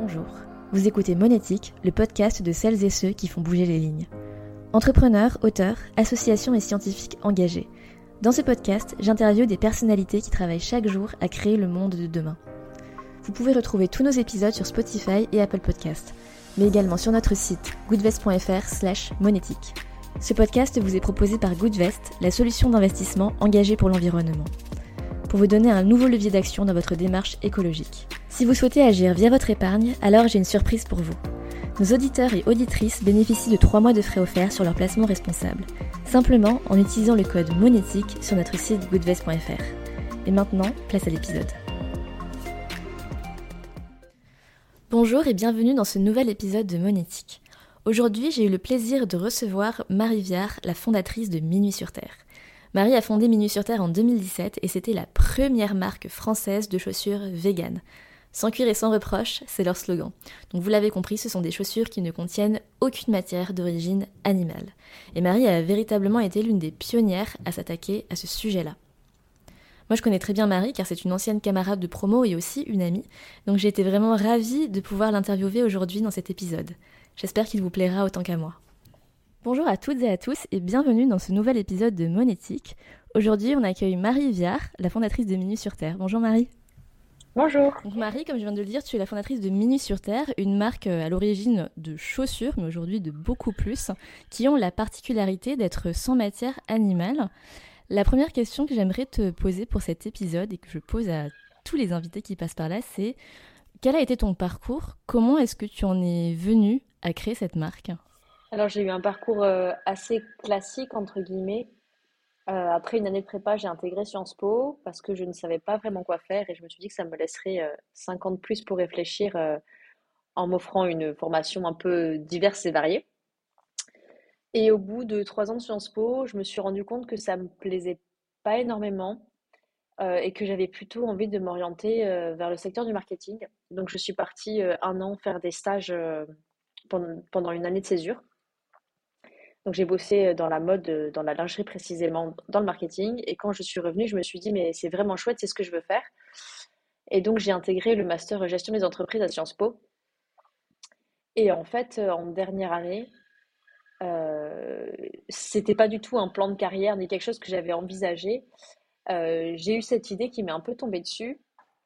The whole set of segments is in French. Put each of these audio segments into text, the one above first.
Bonjour, vous écoutez Monétique, le podcast de celles et ceux qui font bouger les lignes. Entrepreneurs, auteurs, associations et scientifiques engagés. Dans ce podcast, j'interviewe des personnalités qui travaillent chaque jour à créer le monde de demain. Vous pouvez retrouver tous nos épisodes sur Spotify et Apple Podcasts, mais également sur notre site goodvest.fr slash monétique. Ce podcast vous est proposé par Goodvest, la solution d'investissement engagée pour l'environnement pour vous donner un nouveau levier d'action dans votre démarche écologique. Si vous souhaitez agir via votre épargne, alors j'ai une surprise pour vous. Nos auditeurs et auditrices bénéficient de 3 mois de frais offerts sur leur placement responsable, simplement en utilisant le code monétique sur notre site goodvest.fr. Et maintenant, place à l'épisode. Bonjour et bienvenue dans ce nouvel épisode de Monétique. Aujourd'hui, j'ai eu le plaisir de recevoir Marie Viard, la fondatrice de Minuit sur Terre. Marie a fondé Minuit sur Terre en 2017 et c'était la première marque française de chaussures véganes. Sans cuir et sans reproche, c'est leur slogan. Donc vous l'avez compris, ce sont des chaussures qui ne contiennent aucune matière d'origine animale. Et Marie a véritablement été l'une des pionnières à s'attaquer à ce sujet-là. Moi je connais très bien Marie car c'est une ancienne camarade de promo et aussi une amie, donc j'ai été vraiment ravie de pouvoir l'interviewer aujourd'hui dans cet épisode. J'espère qu'il vous plaira autant qu'à moi. Bonjour à toutes et à tous et bienvenue dans ce nouvel épisode de Monétique. Aujourd'hui, on accueille Marie Viard, la fondatrice de Minus sur Terre. Bonjour Marie. Bonjour. Donc Marie, comme je viens de le dire, tu es la fondatrice de Minus sur Terre, une marque euh, à l'origine de chaussures, mais aujourd'hui de beaucoup plus, qui ont la particularité d'être sans matière animale. La première question que j'aimerais te poser pour cet épisode et que je pose à tous les invités qui passent par là, c'est quel a été ton parcours? Comment est-ce que tu en es venu à créer cette marque? Alors, j'ai eu un parcours euh, assez classique, entre guillemets. Euh, après une année de prépa, j'ai intégré Sciences Po parce que je ne savais pas vraiment quoi faire et je me suis dit que ça me laisserait euh, 5 ans de plus pour réfléchir euh, en m'offrant une formation un peu diverse et variée. Et au bout de 3 ans de Sciences Po, je me suis rendu compte que ça me plaisait pas énormément et que j'avais plutôt envie de m'orienter vers le secteur du marketing. Donc, je suis partie un an faire des stages pendant une année de césure. Donc j'ai bossé euh, dans la mode, euh, dans la lingerie précisément, dans le marketing. Et quand je suis revenue, je me suis dit, mais c'est vraiment chouette, c'est ce que je veux faire. Et donc j'ai intégré le master gestion des entreprises à Sciences Po. Et en fait, euh, en dernière année, euh, c'était pas du tout un plan de carrière ni quelque chose que j'avais envisagé. J'ai eu cette idée qui m'est un peu tombée dessus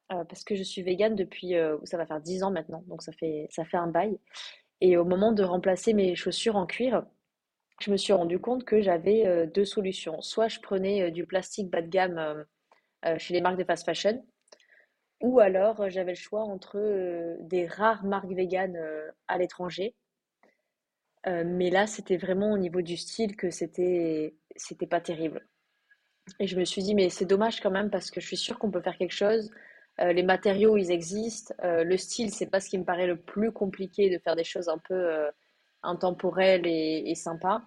parce que je suis végane depuis, ça va faire 10 ans maintenant, donc ça fait, ça fait un bail. Et au moment de remplacer mes chaussures en cuir, je me suis rendu compte que j'avais euh, deux solutions. Soit je prenais euh, du plastique bas de gamme euh, chez les marques de fast fashion, ou alors j'avais le choix entre des rares marques véganes à l'étranger. mais là, c'était vraiment au niveau du style que c'était c'était pas terrible. Et je me suis dit, mais c'est dommage quand même parce que je suis sûre qu'on peut faire quelque chose. les matériaux, ils existent. le style, c'est pas ce qui me paraît le plus compliqué de faire des choses un peu intemporel et, sympa.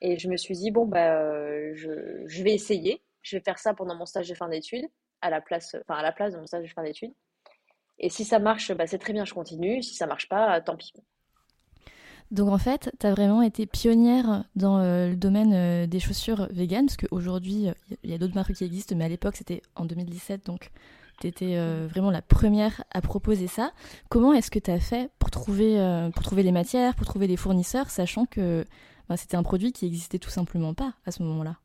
Et je me suis dit, bon, bah, euh, je, je, vais essayer. Je vais faire ça pendant mon stage de fin d'études, à la place, enfin, à la place de mon stage de fin d'études. Et si ça marche, bah, c'est très bien, je continue. Si ça marche pas, tant pis. Donc en fait, tu as vraiment été pionnière dans euh, le domaine euh, des chaussures véganes, parce qu'aujourd'hui, il y a d'autres marques qui existent, mais à l'époque, c'était en 2017, donc tu étais euh, vraiment la première à proposer ça. Comment est-ce que tu as fait pour trouver, euh, pour trouver les matières, pour trouver des fournisseurs, sachant que ben, c'était un produit qui n'existait tout simplement pas à ce moment-là?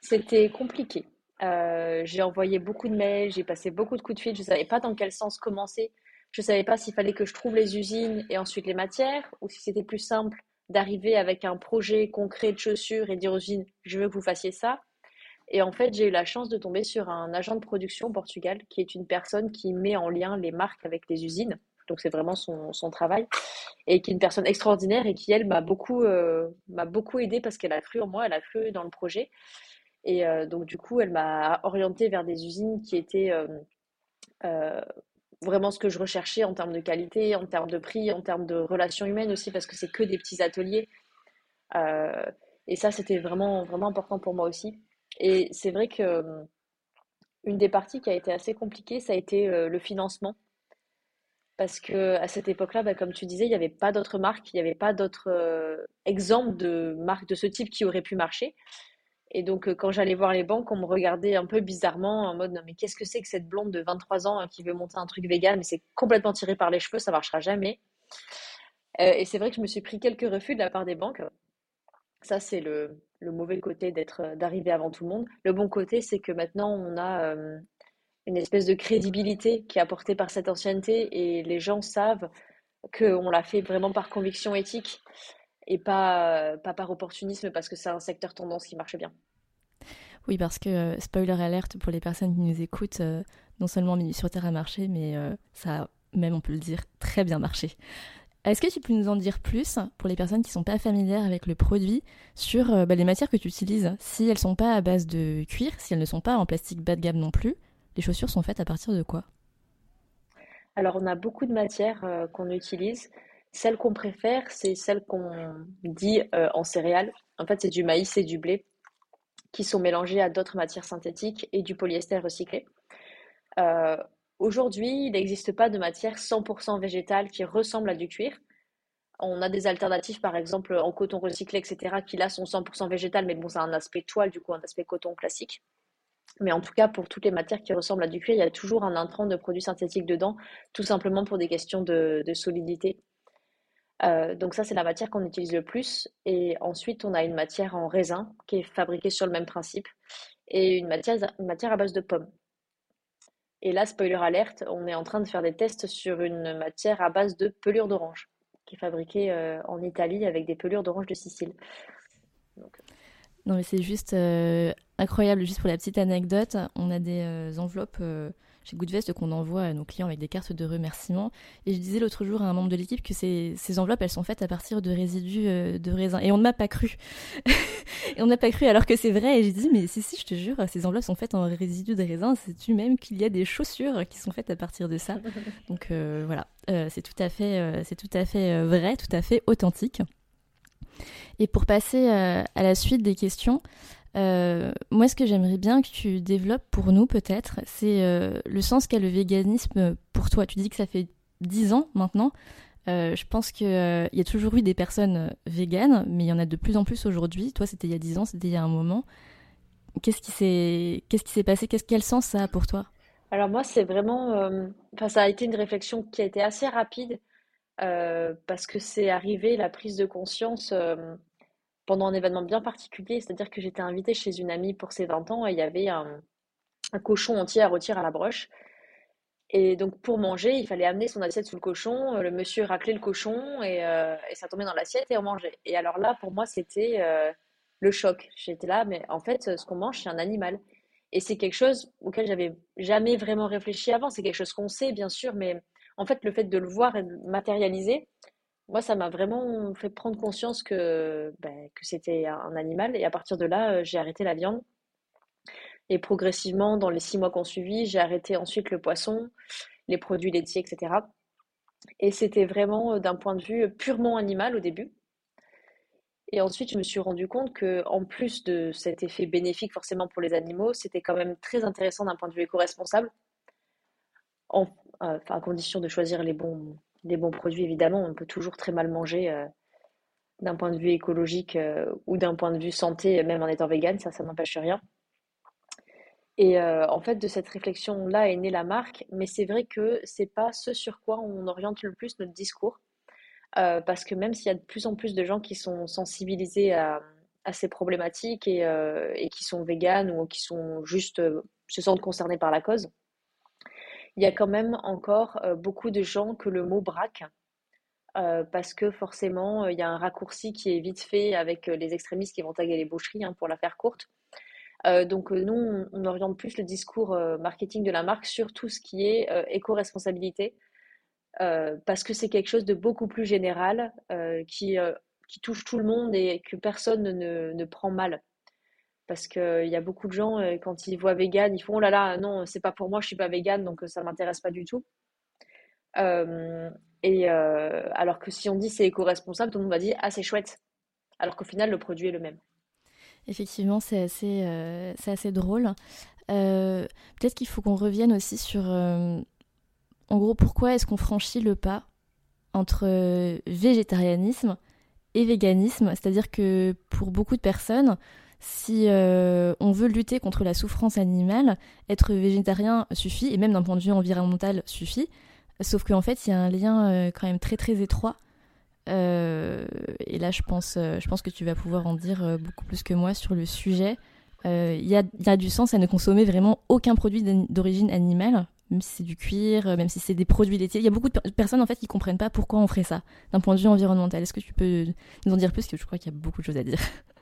C'était compliqué. Euh, j'ai envoyé beaucoup de mails, j'ai passé beaucoup de coups de fil, je ne savais pas dans quel sens commencer. Je ne savais pas s'il fallait que je trouve les usines et ensuite les matières, ou si c'était plus simple d'arriver avec un projet concret de chaussures et dire aux usines, je veux que vous fassiez ça. Et en fait, j'ai eu la chance de tomber sur un agent de production au Portugal, qui est une personne qui met en lien les marques avec les usines. Donc, c'est vraiment son, son, travail. Et qui est une personne extraordinaire et qui, elle, m'a beaucoup, euh, beaucoup aidé parce qu'elle a cru en moi, elle a cru dans le projet. Et euh, donc, du coup, elle m'a orienté vers des usines qui étaient euh, euh, vraiment ce que je recherchais en termes de qualité, en termes de prix, en termes de relations humaines aussi, parce que c'est que des petits ateliers. Et ça, c'était vraiment, vraiment important pour moi aussi. Et c'est vrai que euh, une des parties qui a été assez compliquée, ça a été euh, le financement. Parce que à cette époque-là, bah, comme tu disais, il n'y avait pas d'autres marques, il n'y avait pas d'autres euh, exemples de marques de ce type qui auraient pu marcher. Et donc, euh, quand j'allais voir les banques, on me regardait un peu bizarrement en mode, non, mais qu'est-ce que c'est que cette blonde de 23 ans qui veut monter un truc vegan, mais c'est complètement tiré par les cheveux, ça marchera jamais. et c'est vrai que je me suis pris quelques refus de la part des banques. Ça, c'est le, le mauvais côté d'être, d'arriver avant tout le monde. Le bon côté, c'est que maintenant, on a une espèce de crédibilité qui est apportée par cette ancienneté et les gens savent qu'on l'a fait vraiment par conviction éthique et pas, pas par opportunisme parce que c'est un secteur tendance qui marche bien. Oui, parce que, euh, spoiler alerte pour les personnes qui nous écoutent, euh, non seulement Minuit sur Terre a marché, mais euh, ça a même, on peut le dire, très bien marché. Est-ce que tu peux nous en dire plus pour les personnes qui ne sont pas familières avec le produit sur bah, les matières que tu utilises? Si elles ne sont pas à base de cuir, si elles ne sont pas en plastique bas de gamme non plus, les chaussures sont faites à partir de quoi? Alors, on a beaucoup de matières qu'on utilise. Celle qu'on préfère, c'est celle qu'on dit euh, en céréales. En fait, c'est du maïs et du blé qui sont mélangés à d'autres matières synthétiques et du polyester recyclé. Aujourd'hui, il n'existe pas de matière 100% végétale qui ressemble à du cuir. On a des alternatives, par exemple en coton recyclé, etc., qui là sont 100% végétales, mais bon, ça a un aspect toile, du coup, un aspect coton classique. Mais en tout cas, pour toutes les matières qui ressemblent à du cuir, il y a toujours un intrant de produits synthétiques dedans, tout simplement pour des questions de solidité euh, donc ça, c'est la matière qu'on utilise le plus. Et ensuite, on a une matière en raisin qui est fabriquée sur le même principe et une matière, une matière à base de pommes. Et là, spoiler alerte, on est en train de faire des tests sur une matière à base de pelure d'orange qui est fabriquée euh, en Italie avec des pelures d'orange de Sicile. Non mais c'est juste euh, incroyable, juste pour la petite anecdote, on a des enveloppes chez Goodvest qu'on envoie à nos clients avec des cartes de remerciement. Et je disais l'autre jour à un membre de l'équipe que ces, ces, enveloppes, elles sont faites à partir de résidus euh, de raisin. Et on ne m'a pas cru. et on n'a pas cru alors que c'est vrai. Et j'ai dit, mais si, si, je te jure, ces enveloppes sont faites en résidus de raisin. Sais-tu même qu'il y a des chaussures qui sont faites à partir de ça? Donc euh, voilà, euh, c'est tout à fait, c'est tout à fait vrai, tout à fait authentique. Et pour passer à la suite des questions, euh, moi, ce que j'aimerais bien que tu développes pour nous, peut-être, c'est euh, le sens qu'a le véganisme pour toi. Tu dis que ça fait 10 ans maintenant. Euh, je pense qu'il y a toujours eu des personnes véganes, mais il y en a de plus en plus aujourd'hui. Toi, c'était il y a 10 ans, c'était il y a un moment. Qu'est-ce qui s'est passé? Quel sens ça a pour toi? Alors moi, c'est vraiment, enfin, ça a été une réflexion qui a été assez rapide parce que c'est arrivé la prise de conscience pendant un événement bien particulier, c'est-à-dire que j'étais invitée chez une amie pour ses 20 ans et il y avait un, cochon entier à rôtir à la broche. Et donc pour manger, il fallait amener son assiette sous le cochon, euh, le monsieur raclait le cochon et, euh, et ça tombait dans l'assiette et on mangeait. Et alors là, pour moi, c'était euh, le choc. J'étais là, mais en fait, ce qu'on mange, c'est un animal. Et c'est quelque chose auquel j'avais jamais vraiment réfléchi avant. C'est quelque chose qu'on sait, bien sûr, mais en fait, le fait de le voir et de matérialiser, moi, ça m'a vraiment fait prendre conscience que, ben, que c'était un animal. Et à partir de là, euh, j'ai arrêté la viande. Et progressivement, dans les six mois qu'on suivit, j'ai arrêté ensuite le poisson, les produits laitiers, etc. Et c'était vraiment euh, d'un point de vue purement animal au début. Et ensuite, je me suis rendu compte que, en plus de cet effet bénéfique forcément pour les animaux, c'était quand même très intéressant d'un point de vue éco-responsable, en, euh, à condition de choisir les bons, des bons produits, évidemment. On peut toujours très mal manger euh, d'un point de vue écologique euh, ou d'un point de vue santé, même en étant vegan, ça, n'empêche rien. Et euh, en fait, de cette réflexion-là est née la marque, mais c'est vrai que c'est pas ce sur quoi on oriente le plus notre discours, parce que même s'il y a de plus en plus de gens qui sont sensibilisés à, ces problématiques et, et, qui sont véganes ou qui se sentent concernés par la cause, il y a quand même encore euh, beaucoup de gens que le mot braque. Euh, parce que forcément, euh, il y a un raccourci qui est vite fait avec les extrémistes qui vont taguer les boucheries, hein, pour la faire courte. donc nous, on, oriente plus le discours marketing de la marque sur tout ce qui est éco-responsabilité, parce que c'est quelque chose de beaucoup plus général qui, touche tout le monde et que personne ne, ne prend mal parce qu'il y a beaucoup de gens, euh, quand ils voient vegan, ils font oh là là, non, c'est pas pour moi, je suis pas vegan, donc euh, ça m'intéresse pas du tout. Euh, et alors que si on dit c'est éco-responsable, tout le monde va dire ah c'est chouette, alors qu'au final le produit est le même. Effectivement, c'est assez, assez drôle. Peut-être qu'il faut qu'on revienne aussi sur, en gros, pourquoi est-ce qu'on franchit le pas entre végétarianisme et véganisme? C'est-à-dire que pour beaucoup de personnes, si on veut lutter contre la souffrance animale, être végétarien suffit, et même d'un point de vue environnemental suffit. Sauf qu'en fait, il y a un lien quand même très très étroit. et là, je pense, je pense que tu vas pouvoir en dire beaucoup plus que moi sur le sujet. Il y a, du sens à ne consommer vraiment aucun produit d'origine animale, même si c'est du cuir, euh, même si c'est des produits laitiers. Il y a beaucoup de personnes en fait qui comprennent pas pourquoi on ferait ça d'un point de vue environnemental. Est-ce que tu peux nous en dire plus? Parce que je crois qu'il y a beaucoup de choses à dire.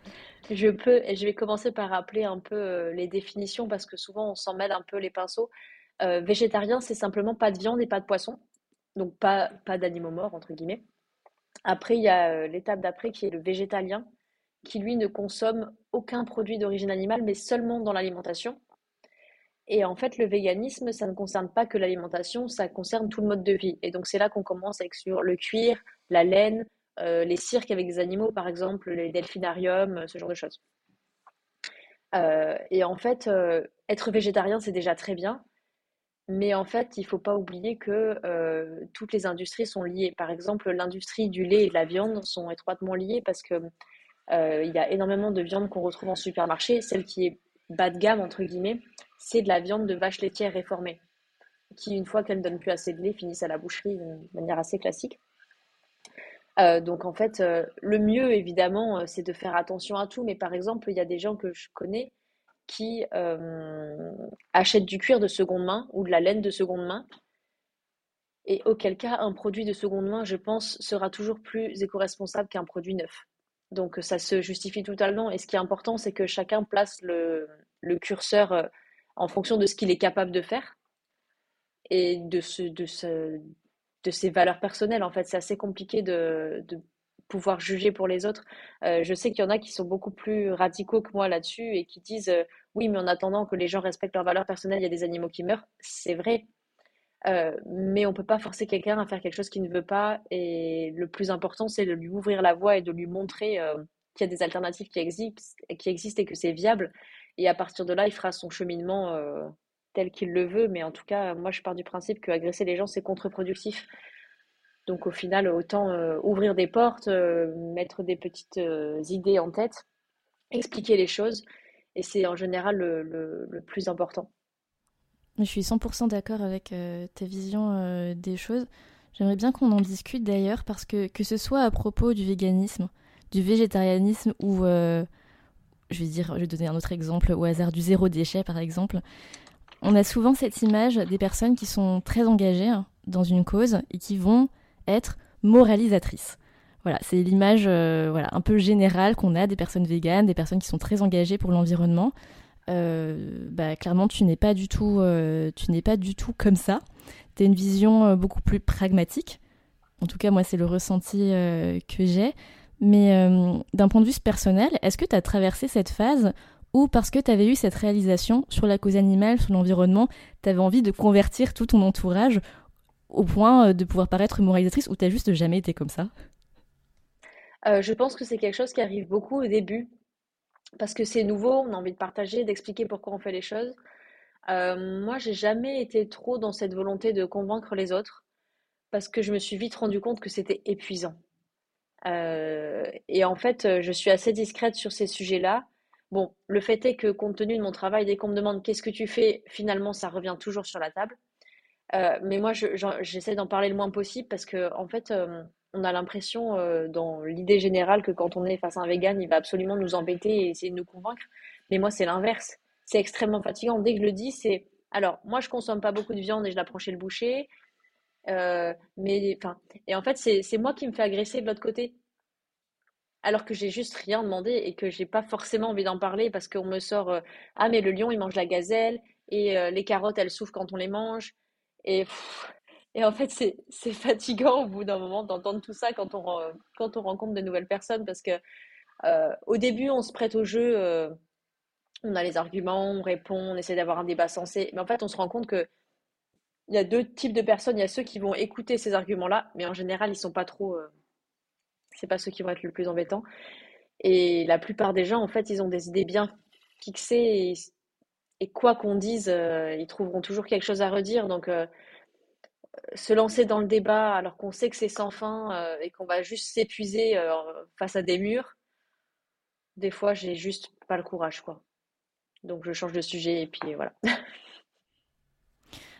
Je peux, je vais commencer par rappeler un peu euh, les définitions parce que souvent on s'en mêle un peu les pinceaux. Euh, végétarien, c'est simplement pas de viande et pas de poisson, donc pas, pas d'animaux morts entre guillemets. Après, il y a l'étape d'après qui est le végétalien, qui lui ne consomme aucun produit d'origine animale, mais seulement dans l'alimentation. Et en fait, le véganisme, ça ne concerne pas que l'alimentation, ça concerne tout le mode de vie. Et donc, c'est là qu'on commence avec sur le cuir, la laine, euh, les cirques avec des animaux, par exemple, les delphinariums, ce genre de choses. Euh, et en fait, euh, être végétarien, c'est déjà très bien. Mais en fait, il ne faut pas oublier que toutes les industries sont liées. Par exemple, l'industrie du lait et de la viande sont étroitement liées parce que il y a énormément de viande qu'on retrouve en supermarché, celle qui est bas de gamme, entre guillemets, c'est de la viande de vache laitière réformée, qui, une fois qu'elle ne donne plus assez de lait, finissent à la boucherie de manière assez classique. Euh, donc en fait, euh, le mieux évidemment, euh, c'est de faire attention à tout. Mais par exemple, il y a des gens que je connais qui achètent du cuir de seconde main ou de la laine de seconde main. Et auquel cas, un produit de seconde main, je pense, sera toujours plus éco-responsable qu'un produit neuf. Donc ça se justifie totalement. Et ce qui est important, c'est que chacun place le, le curseur en fonction de ce qu'il est capable de faire et de, ce, de, ce, de ses valeurs personnelles. En fait, c'est assez compliqué de, de, pouvoir juger pour les autres. Euh, je sais qu'il y en a qui sont beaucoup plus radicaux que moi là-dessus et qui disent euh, oui, mais en attendant que les gens respectent leurs valeurs personnelles, il y a des animaux qui meurent. C'est vrai. Euh, mais on ne peut pas forcer quelqu'un à faire quelque chose qu'il ne veut pas. Et le plus important, c'est de lui ouvrir la voie et de lui montrer qu'il y a des alternatives qui existent, qui existent et que c'est viable. Et à partir de là, il fera son cheminement tel qu'il le veut. Mais en tout cas, moi, je pars du principe que agresser les gens, c'est contre-productif. Donc au final, autant euh, ouvrir des portes, euh, mettre des petites idées en tête, expliquer les choses. Et c'est en général le, plus important. Je suis 100% d'accord avec ta vision des choses. J'aimerais bien qu'on en discute d'ailleurs parce que que ce soit à propos du véganisme, du végétarianisme ou je vais dire, je vais donner un autre exemple au hasard du zéro déchet par exemple. On a souvent cette image des personnes qui sont très engagées hein, dans une cause et qui vont être moralisatrices. Voilà, c'est l'image euh, voilà, un peu générale qu'on a des personnes véganes, des personnes qui sont très engagées pour l'environnement. Euh, bah, clairement, tu n'es pas du tout, euh, tu n'es pas du tout comme ça. Tu as une vision beaucoup plus pragmatique. En tout cas, moi, c'est le ressenti que j'ai. Mais d'un point de vue personnel, est-ce que tu as traversé cette phase ou parce que tu avais eu cette réalisation sur la cause animale, sur l'environnement, tu avais envie de convertir tout ton entourage au point euh, de pouvoir paraître moralisatrice ou t'as juste jamais été comme ça? Euh, Je pense que c'est quelque chose qui arrive beaucoup au début parce que c'est nouveau, on a envie de partager, d'expliquer pourquoi on fait les choses. Euh, moi, j'ai jamais été trop dans cette volonté de convaincre les autres parce que je me suis vite rendu compte que c'était épuisant. Euh, et en fait, je suis assez discrète sur ces sujets-là. Bon, le fait est que compte tenu de mon travail, dès qu'on me demande qu'est-ce que tu fais, finalement, ça revient toujours sur la table. Euh, mais moi, j'essaie d'en parler le moins possible parce que, en fait, on a l'impression, dans l'idée générale, que quand on est face à un vegan, il va absolument nous embêter et essayer de nous convaincre. Mais moi, c'est l'inverse. C'est extrêmement fatigant. Dès que je le dis, c'est alors, moi, je consomme pas beaucoup de viande et je chez le boucher. Euh, mais et en fait, c'est moi qui me fais agresser de l'autre côté. Alors que j'ai juste rien demandé et que j'ai pas forcément envie d'en parler parce qu'on me sort euh, Ah, mais le lion il mange la gazelle et euh, les carottes elles souffrent quand on les mange. Et, en fait, c'est fatigant au bout d'un moment d'entendre tout ça quand on, rencontre de nouvelles personnes parce que au début on se prête au jeu, on a les arguments, on répond, on essaie d'avoir un débat sensé, mais en fait on se rend compte que il y a deux types de personnes. Il y a ceux qui vont écouter ces arguments-là, mais en général, ils sont pas trop. Euh, c'est pas ceux qui vont être le plus embêtants. Et la plupart des gens, en fait, ils ont des idées bien fixées et, quoi qu'on dise, euh, ils trouveront toujours quelque chose à redire. Donc, euh, se lancer dans le débat alors qu'on sait que c'est sans fin et qu'on va juste s'épuiser face à des murs, des fois, j'ai juste pas le courage, quoi. Donc je change de sujet et puis voilà.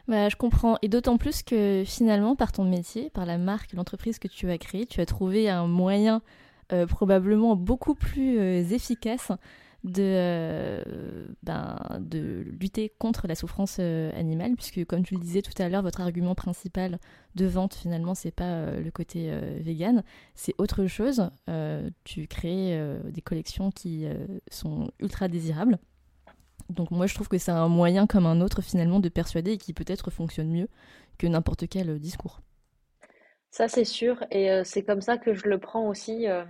Bah, je comprends. Et d'autant plus que finalement, par ton métier, par la marque, l'entreprise que tu as créée, tu as trouvé un moyen euh, probablement beaucoup plus euh, efficace de, euh, ben, de lutter contre la souffrance animale, puisque comme tu le disais tout à l'heure, votre argument principal de vente, finalement, c'est pas le côté vegan, c'est autre chose. tu crées des collections qui sont ultra désirables. Donc moi je trouve que c'est un moyen comme un autre finalement de persuader et qui peut-être fonctionne mieux que n'importe quel euh, discours. Ça c'est sûr et euh, c'est comme ça que je le prends aussi. Euh,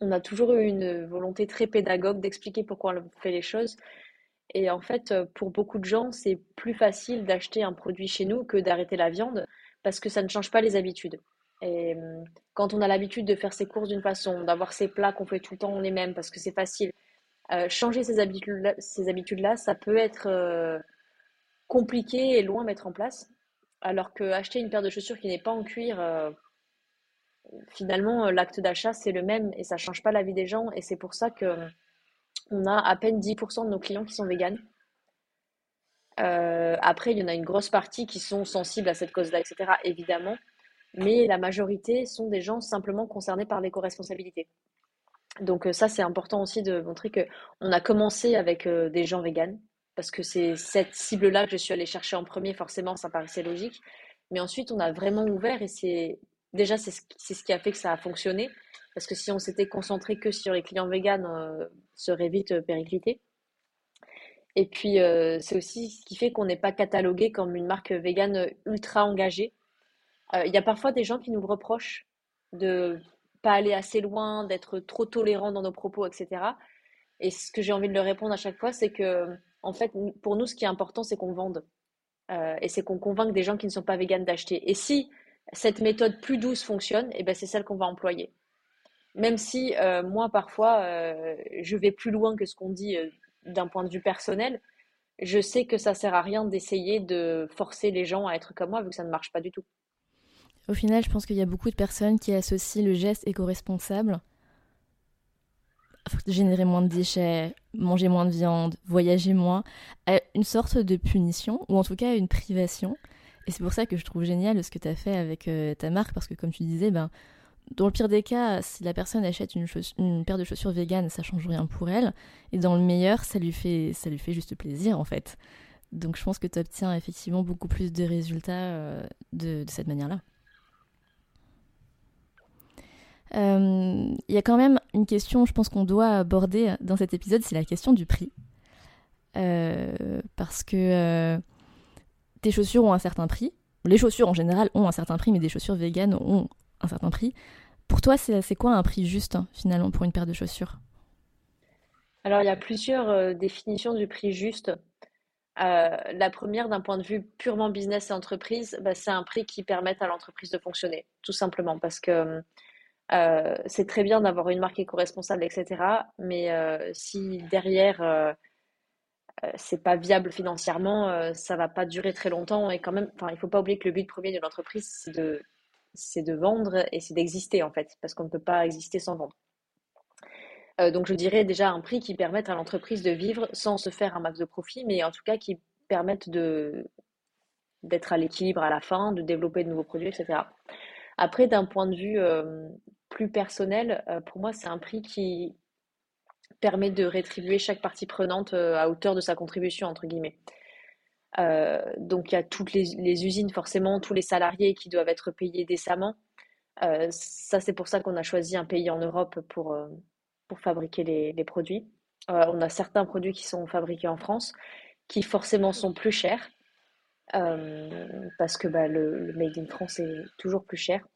on a toujours eu une volonté très pédagogue d'expliquer pourquoi on fait les choses. Et en fait, pour beaucoup de gens, c'est plus facile d'acheter un produit chez nous que d'arrêter la viande parce que ça ne change pas les habitudes. Et quand on a l'habitude de faire ses courses d'une façon, d'avoir ses plats qu'on fait tout le temps les mêmes parce que c'est facile, euh, changer ces habitudes-là, ces habitudes-là, ça peut être euh, compliqué et loin à mettre en place. Alors que acheter une paire de chaussures qui n'est pas en cuir, euh, finalement, l'acte d'achat, c'est le même et ça ne change pas la vie des gens. Et c'est pour ça que on a à peine 10% de nos clients qui sont véganes. après, il y en a une grosse partie qui sont sensibles à cette cause-là, etc., évidemment. Mais la majorité sont des gens simplement concernés par l'éco-responsabilité. Donc ça, c'est important aussi de montrer que on a commencé avec des gens véganes, parce que c'est cette cible-là que je suis allée chercher en premier, forcément, ça paraissait logique. Mais ensuite, on a vraiment ouvert et c'est déjà c'est ce, qui a fait que ça a fonctionné, parce que si on s'était concentré que sur les clients véganes, euh, serait vite périclité. Et puis, c'est aussi ce qui fait qu'on n'est pas catalogué comme une marque végane ultra engagée. Il y a parfois des gens qui nous reprochent de pas aller assez loin, d'être trop tolérant dans nos propos, etc. Et ce que j'ai envie de leur répondre à chaque fois, c'est que, en fait, pour nous, ce qui est important, c'est qu'on vende. Euh, et c'est qu'on convainque des gens qui ne sont pas véganes d'acheter. Et si cette méthode plus douce fonctionne, et eh ben c'est celle qu'on va employer. Même si euh, moi, parfois, euh, je vais plus loin que ce qu'on dit d'un point de vue personnel, je sais que ça sert à rien d'essayer de forcer les gens à être comme moi, vu que ça ne marche pas du tout. Au final, je pense qu'il y a beaucoup de personnes qui associent le geste éco-responsable générer moins de déchets, manger moins de viande, voyager moins, à une sorte de punition, ou en tout cas une privation. Et c'est pour ça que je trouve génial ce que tu as fait avec euh, ta marque, parce que comme tu disais, ben, dans le pire des cas, si la personne achète une, une paire de chaussures véganes, ça change rien pour elle. Et dans le meilleur, ça lui fait, ça lui fait juste plaisir, en fait. Donc je pense que tu obtiens effectivement beaucoup plus de résultats euh, de cette manière-là. Euh, il y a quand même une question, je pense qu'on doit aborder dans cet épisode, c'est la question du prix. Euh, parce que euh, tes chaussures ont un certain prix. Les chaussures en général ont un certain prix, mais des chaussures véganes ont un certain prix. Pour toi, c'est quoi un prix juste hein, finalement pour une paire de chaussures? Alors, il y a plusieurs définitions du prix juste. la première, d'un point de vue purement business et entreprise, bah, c'est un prix qui permette à l'entreprise de fonctionner, tout simplement, parce que euh, c'est très bien d'avoir une marque éco-responsable, etc. Mais euh, si derrière, euh, c'est pas viable financièrement, ça va pas durer très longtemps. Et quand même, il faut pas oublier que le but premier de l'entreprise, c'est de, c'est de vendre et c'est d'exister, en fait, parce qu'on ne peut pas exister sans vendre. donc, je dirais déjà un prix qui permette à l'entreprise de vivre sans se faire un max de profit, mais en tout cas qui permette de, d'être à l'équilibre à la fin, de développer de nouveaux produits, etc. Après, d'un point de vue plus personnel, euh, pour moi, c'est un prix qui permet de rétribuer chaque partie prenante euh, à hauteur de sa contribution, entre guillemets. Euh, donc il y a toutes les, usines, forcément, tous les salariés qui doivent être payés décemment. ça, c'est pour ça qu'on a choisi un pays en Europe pour, fabriquer les, produits. on a certains produits qui sont fabriqués en France, qui forcément sont plus chers, parce que bah, le, le, Made in France est toujours plus cher.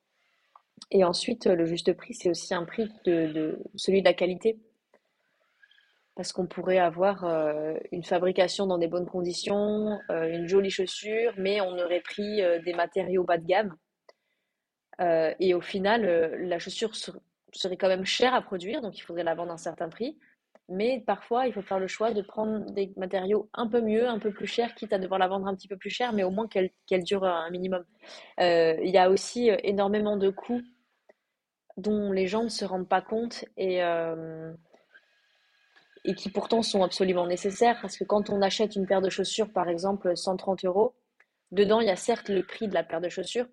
Et ensuite, le juste prix, c'est aussi un prix de, celui de la qualité. Parce qu'on pourrait avoir euh, une fabrication dans des bonnes conditions, euh, une jolie chaussure, mais on aurait pris euh, des matériaux bas de gamme. et au final, la chaussure serait quand même chère à produire, donc il faudrait la vendre à un certain prix. Mais parfois, il faut faire le choix de prendre des matériaux un peu mieux, un peu plus chers, quitte à devoir la vendre un petit peu plus cher, mais au moins qu'elle dure un minimum. Euh, il y a aussi euh, énormément de coûts dont les gens ne se rendent pas compte et, euh, et qui pourtant sont absolument nécessaires parce que quand on achète une paire de chaussures, par exemple, 130 euros, dedans, il y a certes le prix de la paire de chaussures,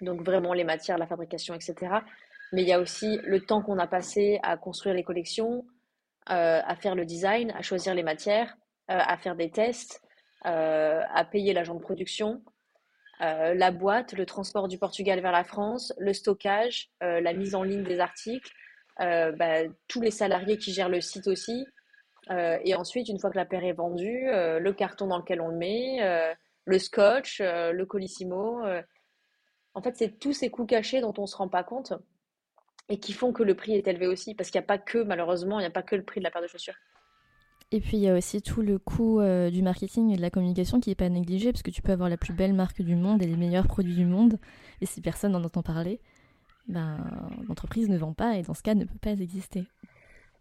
donc vraiment les matières, la fabrication, etc. Mais il y a aussi le temps qu'on a passé à construire les collections, à faire le design, à choisir les matières, euh, à faire des tests, euh, à payer l'agent de production, la boîte, le transport du Portugal vers la France, le stockage, la mise en ligne des articles, bah, tous les salariés qui gèrent le site aussi. et ensuite, une fois que la paire est vendue, le carton dans lequel on le met, le scotch, le colissimo. En fait, c'est tous ces coûts cachés dont on ne se rend pas compte et qui font que le prix est élevé aussi, parce qu'il n'y a pas que, malheureusement, il n'y a pas que le prix de la paire de chaussures. Et puis il y a aussi tout le coût euh, du marketing et de la communication qui n'est pas négligé, parce que tu peux avoir la plus belle marque du monde et les meilleurs produits du monde, et si personne n'en entend parler, ben, l'entreprise ne vend pas et dans ce cas ne peut pas exister.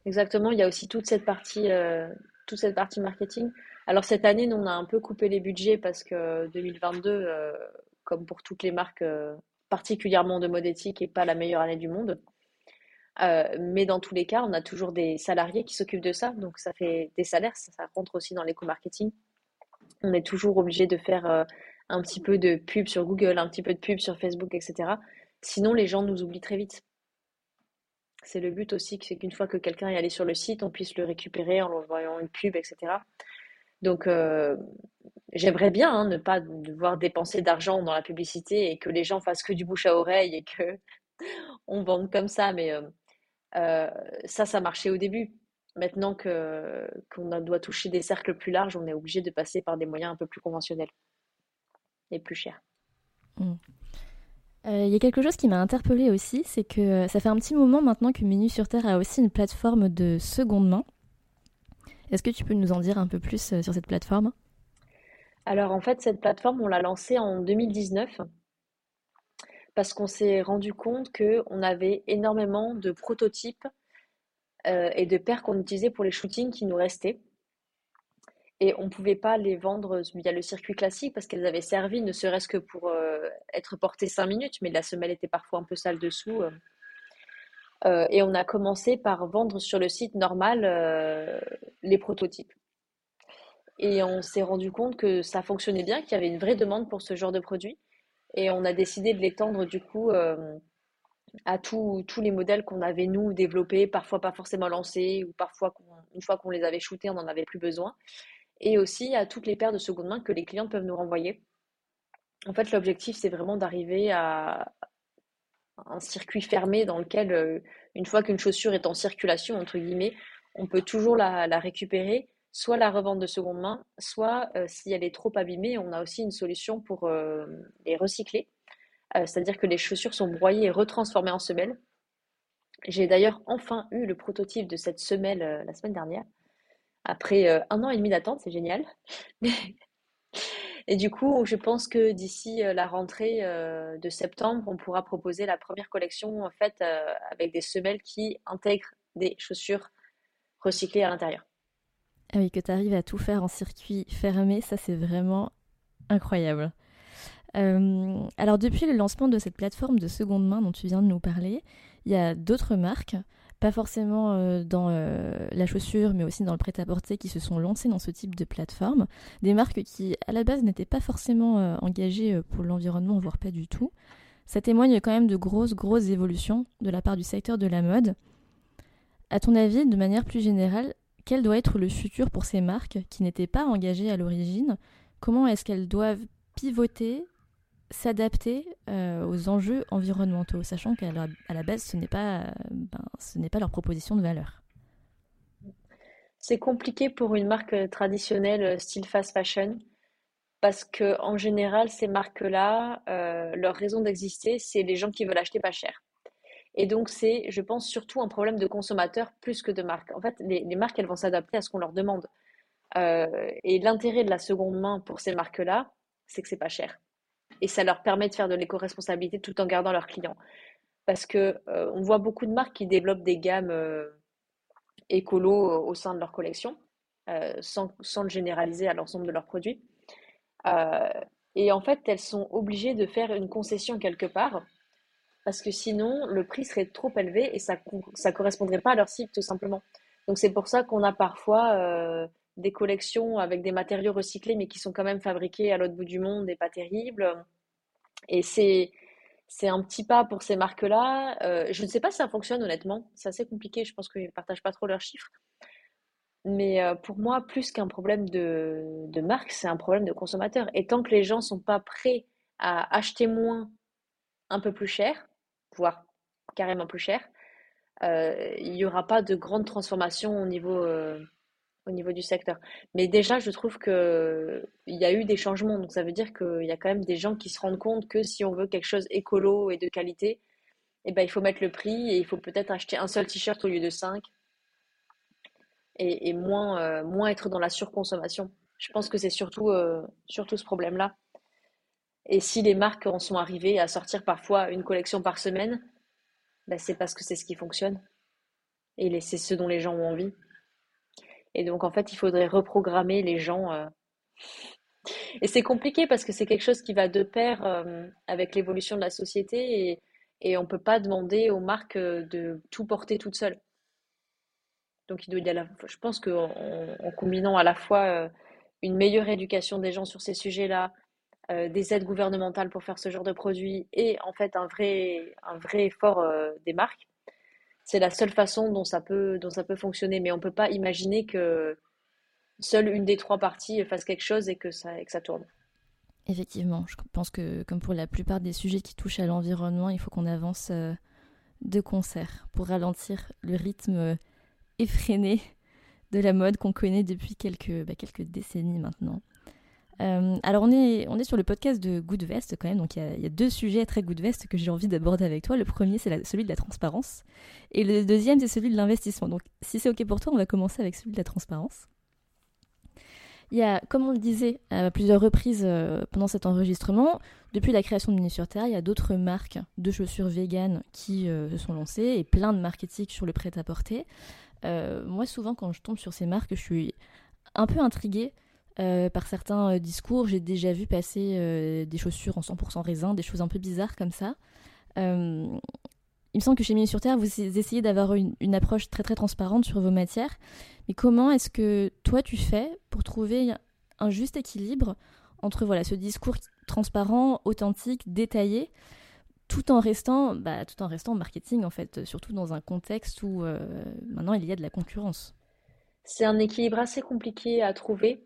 Exactement, il y a aussi toute cette partie, euh, toute cette partie marketing. Alors cette année, nous, on a un peu coupé les budgets parce que 2022, euh, comme pour toutes les marques, particulièrement de mode éthique, n'est pas la meilleure année du monde. Euh, mais dans tous les cas, on a toujours des salariés qui s'occupent de ça, donc ça fait des salaires, ça, rentre aussi dans l'éco-marketing. On est toujours obligé de faire euh, un petit peu de pub sur Google, un petit peu de pub sur Facebook, etc. Sinon, les gens nous oublient très vite. C'est le but aussi, c'est qu'une fois que quelqu'un est allé sur le site, on puisse le récupérer en envoyant une pub, etc. Donc, euh, j'aimerais bien hein, ne pas devoir dépenser d'argent dans la publicité et que les gens fassent que du bouche à oreille et que on vende comme ça, mais euh, ça, ça marchait au début. Maintenant que qu'on doit toucher des cercles plus larges, on est obligé de passer par des moyens un peu plus conventionnels et plus chers. Mmh. Euh, il y a quelque chose qui m'a interpellée aussi, c'est que euh, ça fait un petit moment maintenant que Menu sur Terre a aussi une plateforme de seconde main. Est-ce que tu peux nous en dire un peu plus sur cette plateforme? Alors en fait, cette plateforme, on l'a lancée en 2019 parce qu'on s'est rendu compte qu'on avait énormément de prototypes euh, et de paires qu'on utilisait pour les shootings qui nous restaient. Et on ne pouvait pas les vendre via le circuit classique parce qu'elles avaient servi ne serait-ce que pour euh, être portées 5 minutes, mais la semelle était parfois un peu sale dessous. Euh. et on a commencé par vendre sur le site normal les prototypes. Et on s'est rendu compte que ça fonctionnait bien, qu'il y avait une vraie demande pour ce genre de produit. Et on a décidé de l'étendre du coup euh, à tous les modèles qu'on avait nous développés, parfois pas forcément lancés, ou parfois une fois qu'on les avait shootés, on n'en avait plus besoin. Et aussi à toutes les paires de seconde main que les clients peuvent nous renvoyer. En fait, l'objectif, c'est vraiment d'arriver à un circuit fermé dans lequel, euh, une fois qu'une chaussure est en circulation, entre guillemets, on peut toujours la, la récupérer soit la revente de seconde main, soit euh, si elle est trop abîmée, on a aussi une solution pour euh, les recycler. Euh, c'est-à-dire que les chaussures sont broyées et retransformées en semelles. J'ai d'ailleurs enfin eu le prototype de cette semelle la semaine dernière, après un an et demi d'attente, c'est génial. et du coup, je pense que d'ici la rentrée de septembre, on pourra proposer la première collection en fait avec des semelles qui intègrent des chaussures recyclées à l'intérieur. Ah que tu arrives à tout faire en circuit fermé, ça c'est vraiment incroyable. Euh, alors depuis le lancement de cette plateforme de seconde main dont tu viens de nous parler, il y a d'autres marques, pas forcément euh, dans euh, la chaussure, mais aussi dans le prêt-à-porter, qui se sont lancées dans ce type de plateforme. Des marques qui, à la base, n'étaient pas forcément engagées pour l'environnement, voire pas du tout. Ça témoigne quand même de grosses, grosses évolutions de la part du secteur de la mode. À ton avis, de manière plus générale, quel doit être le futur pour ces marques qui n'étaient pas engagées à l'origine? Comment est-ce qu'elles doivent pivoter, s'adapter euh, aux enjeux environnementaux, sachant qu'à la, la, base, ce n'est pas, ben, ce n'est pas leur proposition de valeur? C'est compliqué pour une marque traditionnelle euh, style fast fashion parce que en général, ces marques-là, euh, leur raison d'exister, c'est les gens qui veulent acheter pas cher. Et donc, c'est, je pense, surtout un problème de consommateur plus que de marque. En fait, les, marques, elles vont s'adapter à ce qu'on leur demande. Euh, et l'intérêt de la seconde main pour ces marques-là, c'est que c'est pas cher. Et ça leur permet de faire de l'éco-responsabilité tout en gardant leurs clients. Parce que euh, on voit beaucoup de marques qui développent des gammes euh, écolo au sein de leur collection, sans, sans, le généraliser à l'ensemble de leurs produits. et en fait, elles sont obligées de faire une concession quelque part parce que sinon le prix serait trop élevé et ça ne correspondrait pas à leur cible tout simplement. Donc c'est pour ça qu'on a parfois des collections avec des matériaux recyclés, mais qui sont quand même fabriqués à l'autre bout du monde et pas terribles. Et c'est c'est un petit pas pour ces marques-là. Euh, je ne sais pas si ça fonctionne honnêtement. C'est assez compliqué. Je pense qu'ils ne partagent pas trop leurs chiffres. Mais euh, pour moi, plus qu'un problème de, de marque, c'est un problème de consommateur. Et tant que les gens ne sont pas prêts à acheter moins, un peu plus cher, voire carrément plus cher, euh, il n'y aura pas de grande transformation au niveau, au niveau du secteur. Mais déjà, je trouve qu'il y a eu des changements. Donc, ça veut dire qu'il y a quand même des gens qui se rendent compte que si on veut quelque chose écolo et de qualité, eh ben, il faut mettre le prix et il faut peut-être acheter un seul t-shirt au lieu de cinq et, moins, euh, moins être dans la surconsommation. Je pense que c'est surtout, euh, surtout ce problème-là. Et si les marques en sont arrivées à sortir parfois une collection par semaine, ben, c'est parce que c'est ce qui fonctionne. Et c'est ce dont les gens ont envie. Et donc, en fait, il faudrait reprogrammer les gens. Euh. Et c'est compliqué parce que c'est quelque chose qui va de pair euh, avec l'évolution de la société et, on ne peut pas demander aux marques euh, de tout porter toutes seules. Donc, il doit y avoir, je pense qu'en en combinant à la fois une meilleure éducation des gens sur ces sujets-là, des aides gouvernementales pour faire ce genre de produits et en fait un vrai, un vrai effort des marques, c'est la seule façon dont ça peut, dont ça peut fonctionner. Mais on ne peut pas imaginer que seule une des trois parties fasse quelque chose et que ça, que ça tourne. Effectivement, je pense que comme pour la plupart des sujets qui touchent à l'environnement, il faut qu'on avance euh, de concert pour ralentir le rythme effréné de la mode qu'on connaît depuis quelques, bah, quelques décennies maintenant. Euh, alors on est, on est sur le podcast de Good Vest quand même, donc il y, a deux sujets très Good Vest que j'ai envie d'aborder avec toi. Le premier c'est celui de la transparence et le deuxième c'est celui de l'investissement. Donc si c'est ok pour toi, on va commencer avec celui de la transparence. Il y a, comme on le disait à plusieurs reprises euh, pendant cet enregistrement, depuis la création de Mini sur Terre, il y a d'autres marques de chaussures véganes qui euh, se sont lancées et plein de marketing sur le prêt-à-porter. moi souvent quand je tombe sur ces marques, je suis un peu intriguée euh, par certains euh, discours. J'ai déjà vu passer euh, des chaussures en 100% raisin, des choses un peu bizarres comme ça. il me semble que chez Mini sur Terre, vous essayez d'avoir une, approche très très transparente sur vos matières. Mais comment est-ce que toi tu fais pour trouver un juste équilibre entre voilà ce discours transparent, authentique, détaillé, tout en restant, bah, tout en restant marketing en fait, surtout dans un contexte où maintenant il y a de la concurrence? C'est un équilibre assez compliqué à trouver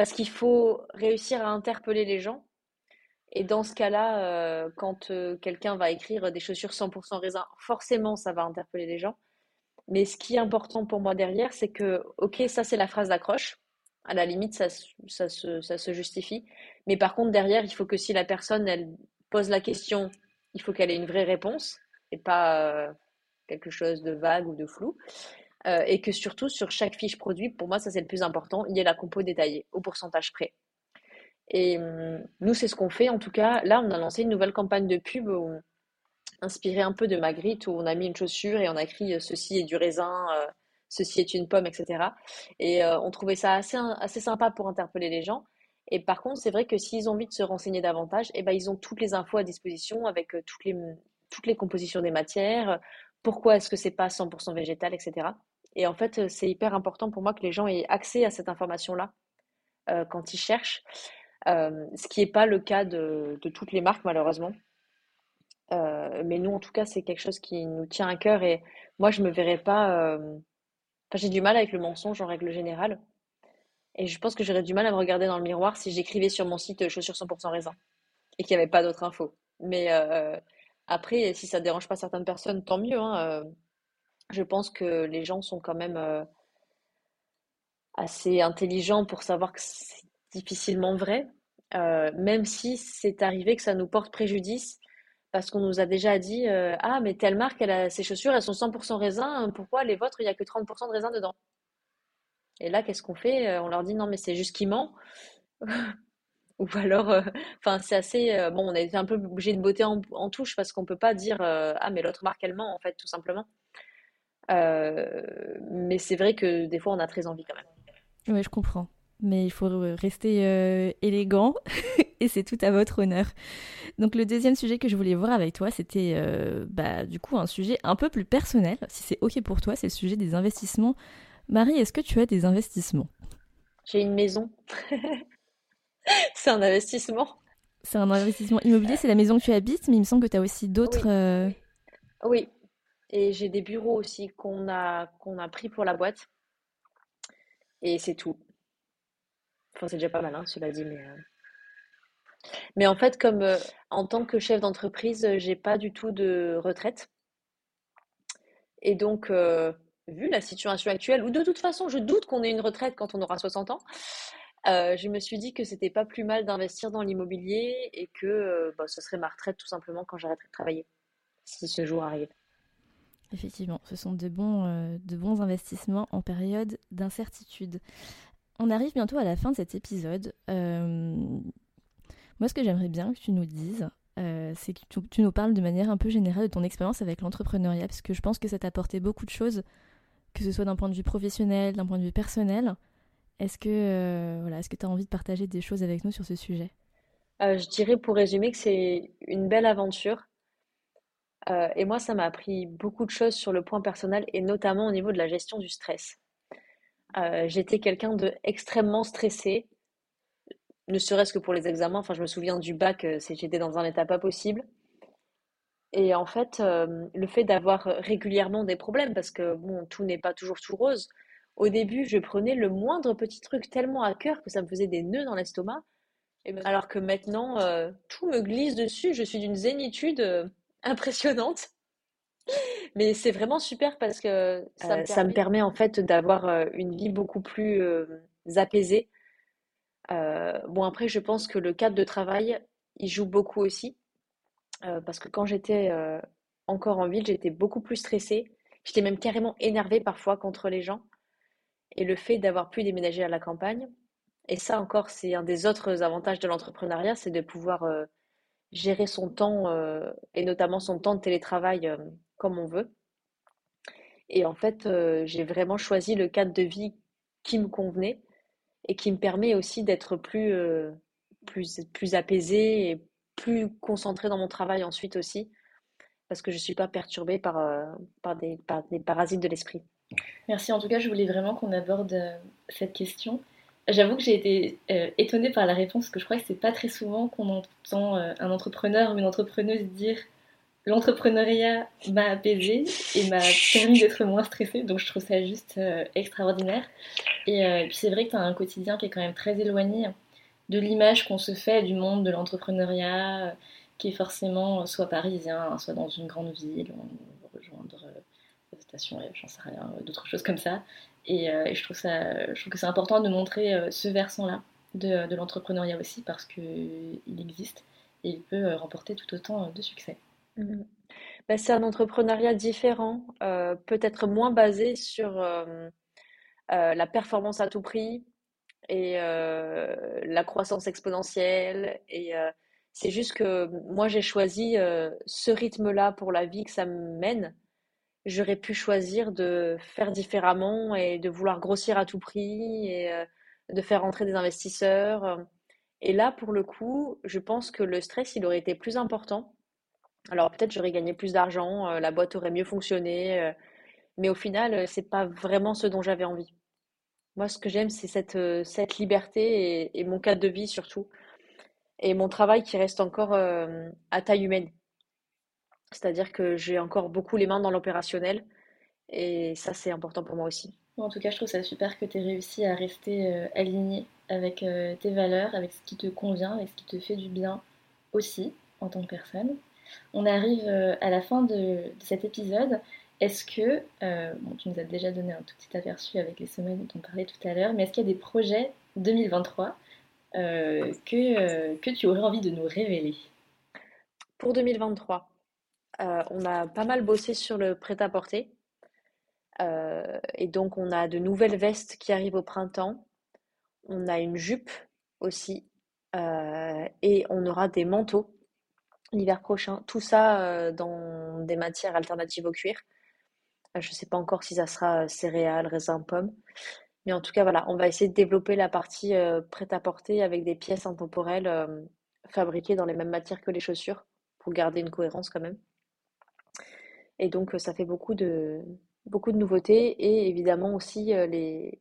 parce qu'il faut réussir à interpeller les gens. Et dans ce cas-là, euh, quand euh, quelqu'un va écrire des chaussures 100% raisin, forcément, ça va interpeller les gens. Mais ce qui est important pour moi derrière, c'est que, ok, ça c'est la phrase d'accroche. À la limite, ça, se, justifie. Mais par contre, derrière, il faut que si la personne, elle pose la question, il faut qu'elle ait une vraie réponse et pas euh, quelque chose de vague ou de flou. Euh, et que surtout sur chaque fiche produit, pour moi ça c'est le plus important, il y a la compo détaillée au pourcentage près. Et hum, nous c'est ce qu'on fait en tout cas. Là on a lancé une nouvelle campagne de pub inspirée un peu de Magritte où on a mis une chaussure et on a écrit euh, ceci est du raisin, euh, ceci est une pomme, etc. Et on trouvait ça assez, assez sympa pour interpeller les gens. Et par contre, c'est vrai que s'ils ont envie de se renseigner davantage, eh ben, ils ont toutes les infos à disposition avec toutes, les, toutes les compositions des matières, pourquoi est-ce que c'est pas 100% végétal, etc. Et en fait, c'est hyper important pour moi que les gens aient accès à cette information-là euh, quand ils cherchent, euh, ce qui n'est pas le cas de, toutes les marques, malheureusement. Euh, mais nous, en tout cas, c'est quelque chose qui nous tient à cœur. Et moi, je me verrais pas. Enfin, j'ai du mal avec le mensonge en règle générale. Et je pense que j'aurais du mal à me regarder dans le miroir si j'écrivais sur mon site chaussures 100% raisin et qu'il n'y avait pas d'autres infos. Mais après, si ça ne dérange pas certaines personnes, tant mieux. Hein, je pense que les gens sont quand même euh, assez intelligents pour savoir que c'est difficilement vrai, euh, même si c'est arrivé que ça nous porte préjudice, parce qu'on nous a déjà dit euh, Ah, mais telle marque, elle a, ses chaussures, elles sont 100% raisin, pourquoi les vôtres, il n'y a que 30% de raisin dedans? Et là, qu'est-ce qu'on fait? On leur dit Non, mais c'est juste qu'il ment. Ou alors, enfin, c'est assez. bon, on a été un peu obligé de botter en, en touche parce qu'on ne peut pas dire Ah, mais l'autre marque, elle ment, en fait, tout simplement. Euh, mais c'est vrai que des fois, on a très envie quand même. Oui, je comprends. Mais il faut rester euh, élégant et c'est tout à votre honneur. Donc le deuxième sujet que je voulais voir avec toi, c'était euh, bah, du coup un sujet un peu plus personnel. Si c'est ok pour toi, c'est le sujet des investissements. Marie, est-ce que tu as des investissements? J'ai une maison. c'est un investissement. C'est un investissement immobilier, c'est la maison que tu habites, mais il me semble que tu as aussi d'autres... Oui. oui. Et j'ai des bureaux aussi qu'on a, qu'on a pris pour la boîte. Et c'est tout. Enfin, c'est déjà pas mal, hein, cela dit, mais... Euh. Mais en fait, comme euh, en tant que chef d'entreprise, j'ai pas du tout de retraite. Et donc, euh, vu la situation actuelle, ou de toute façon, je doute qu'on ait une retraite quand on aura 60 ans, je me suis dit que c'était pas plus mal d'investir dans l'immobilier et que bah, ce serait ma retraite tout simplement quand j'arrêterai de travailler, si ce jour arrive. Effectivement, ce sont de bons, de bons investissements en période d'incertitude. On arrive bientôt à la fin de cet épisode. Moi, ce que j'aimerais bien que tu nous dises, euh, c'est que tu, nous parles de manière un peu générale de ton expérience avec l'entrepreneuriat, parce que je pense que ça t'a apporté beaucoup de choses, que ce soit d'un point de vue professionnel, d'un point de vue personnel. Est-ce que euh, voilà, est-ce que tu as envie de partager des choses avec nous sur ce sujet? Euh, Je dirais pour résumer que c'est une belle aventure. Et moi, ça m'a appris beaucoup de choses sur le point personnel et notamment au niveau de la gestion du stress. J'étais quelqu'un de extrêmement stressé ne serait-ce que pour les examens. Enfin, je me souviens du bac, euh, j'étais dans un état pas possible. Et en fait, euh, le fait d'avoir régulièrement des problèmes, parce que bon, tout n'est pas toujours tout rose. Au début, je prenais le moindre petit truc tellement à cœur que ça me faisait des nœuds dans l'estomac. Alors que maintenant, euh, tout me glisse dessus. Je suis d'une zénitude impressionnante. Mais c'est vraiment super parce que ça, me, ça me permet en fait d'avoir une vie beaucoup plus apaisée euh, bon, après, je pense que le cadre de travail, il joue beaucoup aussi. Euh, parce que quand j'étais euh, encore en ville, j'étais beaucoup plus stressée. J'étais même carrément énervée parfois contre les gens. Et le fait d'avoir pu déménager à la campagne, et ça encore, c'est un des autres avantages de l'entrepreneuriat, c'est de pouvoir gérer son temps, et notamment son temps de télétravail comme on veut. Et en fait, j'ai vraiment choisi le cadre de vie qui me convenait et qui me permet aussi d'être plus, euh, plus, plus apaisée et plus concentrée dans mon travail ensuite aussi, parce que je ne suis pas perturbée par, euh, par, des, par des parasites de l'esprit. Merci, en tout cas, je voulais vraiment qu'on aborde euh, cette question. J'avoue que j'ai été étonnée par la réponse, parce que je crois que c'est pas très souvent qu'on entend un entrepreneur ou une entrepreneuse dire l'entrepreneuriat m'a apaisé et m'a permis d'être moins stressée, donc je trouve ça juste euh, extraordinaire. Euh, et, puis c'est vrai que tu as un quotidien qui est quand même très éloigné de l'image qu'on se fait du monde de l'entrepreneuriat, euh, qui est forcément soit parisien, soit dans une grande ville, ou rejoindre la station, j'en sais rien, d'autres choses comme ça. Et, je, trouve ça, je trouve que c'est important de montrer ce versant-là de, l'entrepreneuriat aussi, parce qu'il existe et il peut remporter tout autant de succès. Mmh. Bah, c'est un entrepreneuriat différent, euh, peut-être moins basé sur euh, euh, la performance à tout prix et la croissance exponentielle. Et c'est juste que moi, j'ai choisi ce rythme-là pour la vie que ça me mène. J'aurais pu choisir de faire différemment et de vouloir grossir à tout prix et de faire entrer des investisseurs. Et là, pour le coup, je pense que le stress, il aurait été plus important alors peut-être j'aurais gagné plus d'argent, euh, la boîte aurait mieux fonctionné, euh, mais au final, euh, c'est pas vraiment ce dont j'avais envie. Moi, ce que j'aime, c'est cette, cette liberté et, mon cadre de vie surtout. Et mon travail qui reste encore à taille humaine. C'est-à-dire que j'ai encore beaucoup les mains dans l'opérationnel. Et ça, c'est important pour moi aussi. En tout cas, je trouve ça super que tu aies réussi à rester aligné avec tes valeurs, avec ce qui te convient, avec ce qui te fait du bien aussi en tant que personne. On arrive euh, à la fin de, cet épisode. Est-ce que, euh, bon, tu nous as déjà donné un tout petit aperçu avec les semaines dont on parlait tout à l'heure, mais est-ce qu'il y a des projets 2023 euh, que, que tu aurais envie de nous révéler? Pour 2023, on a pas mal bossé sur le prêt-à-porter. et donc, on a de nouvelles vestes qui arrivent au printemps. On a une jupe aussi. et on aura des manteaux l'hiver prochain. Tout ça euh, dans des matières alternatives au cuir. Euh, je ne sais pas encore si ça sera euh, céréales, raisins, pommes. Mais en tout cas, voilà, on va essayer de développer la partie prête à porter avec des pièces intemporelles fabriquées dans les mêmes matières que les chaussures pour garder une cohérence quand même. Et donc, ça fait beaucoup de, beaucoup de nouveautés et évidemment aussi les,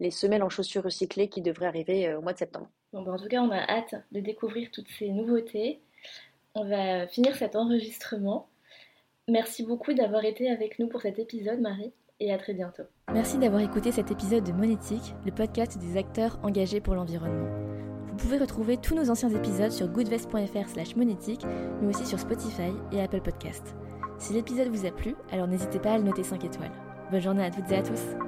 les semelles en chaussures recyclées qui devraient arriver au mois de septembre. Bon, ben, en tout cas, on a hâte de découvrir toutes ces nouveautés. On va finir cet enregistrement. Merci beaucoup d'avoir été avec nous pour cet épisode, Marie, et à très bientôt. Merci d'avoir écouté cet épisode de Monétique, le podcast des acteurs engagés pour l'environnement. Vous pouvez retrouver tous nos anciens épisodes sur goodvest.fr slash monétique, mais aussi sur Spotify et Apple Podcast. Si l'épisode vous a plu, alors n'hésitez pas à le noter 5 étoiles. Bonne journée à toutes et à tous